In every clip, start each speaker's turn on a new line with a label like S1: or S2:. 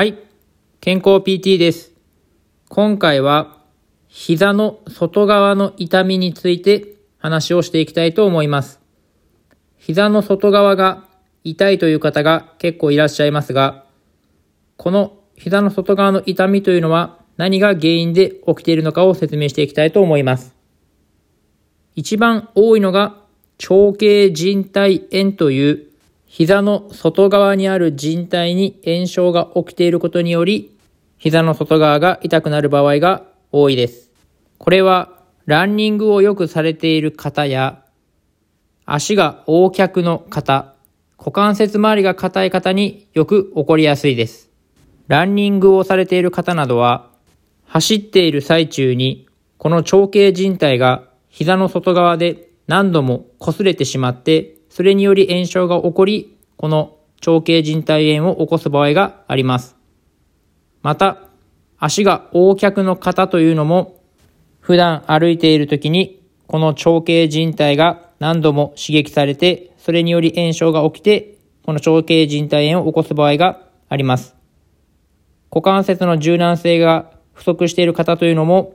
S1: はい。健康 PT です。今回は膝の外側の痛みについて話をしていきたいと思います。膝の外側が痛いという方が結構いらっしゃいますが、この膝の外側の痛みというのは何が原因で起きているのかを説明していきたいと思います。一番多いのが長径靭帯炎という膝の外側にある靭帯に炎症が起きていることにより、膝の外側が痛くなる場合が多いです。これはランニングをよくされている方や、足が横脚の方、股関節周りが硬い方によく起こりやすいです。ランニングをされている方などは、走っている最中に、この長径靭帯が膝の外側で何度も擦れてしまって、それにより炎症が起こり、この長径靭帯炎を起こす場合があります。また、足が横脚の方というのも、普段歩いている時に、この長径靭帯が何度も刺激されて、それにより炎症が起きて、この長径靭帯炎を起こす場合があります。股関節の柔軟性が不足している方というのも、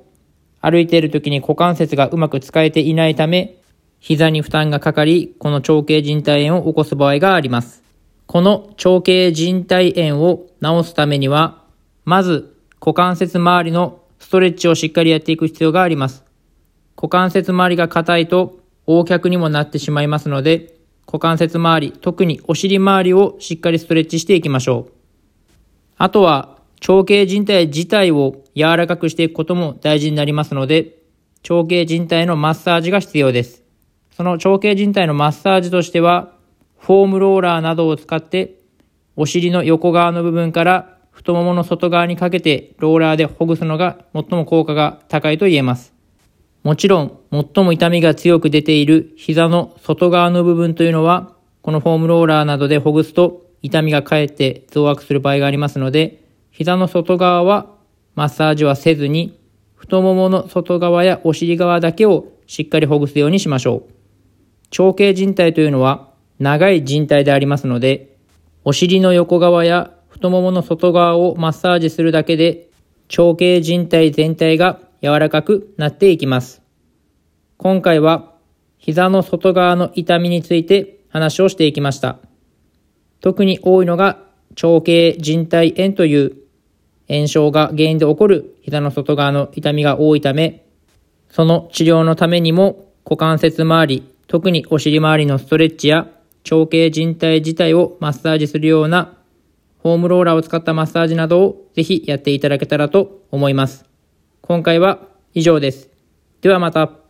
S1: 歩いている時に股関節がうまく使えていないため、膝に負担がかかり、この長径靭帯炎を起こす場合があります。この長径靭帯炎を治すためには、まず股関節周りのストレッチをしっかりやっていく必要があります。股関節周りが硬いと横脚にもなってしまいますので、股関節周り、特にお尻周りをしっかりストレッチしていきましょう。あとは、長径靭帯自体を柔らかくしていくことも大事になりますので、長径靭帯のマッサージが必要です。その長径靭帯のマッサージとしては、フォームローラーなどを使って、お尻の横側の部分から太ももの外側にかけてローラーでほぐすのが最も効果が高いと言えます。もちろん、最も痛みが強く出ている膝の外側の部分というのは、このフォームローラーなどでほぐすと痛みがかえって増悪する場合がありますので、膝の外側はマッサージはせずに、太ももの外側やお尻側だけをしっかりほぐすようにしましょう。長径靭帯というのは長い靭帯でありますので、お尻の横側や太ももの外側をマッサージするだけで、長径靭帯全体が柔らかくなっていきます。今回は膝の外側の痛みについて話をしていきました。特に多いのが長径靭帯炎という炎症が原因で起こる膝の外側の痛みが多いため、その治療のためにも股関節周り、特にお尻周りのストレッチや長径靭帯自体をマッサージするようなホームローラーを使ったマッサージなどをぜひやっていただけたらと思います。今回は以上です。ではまた。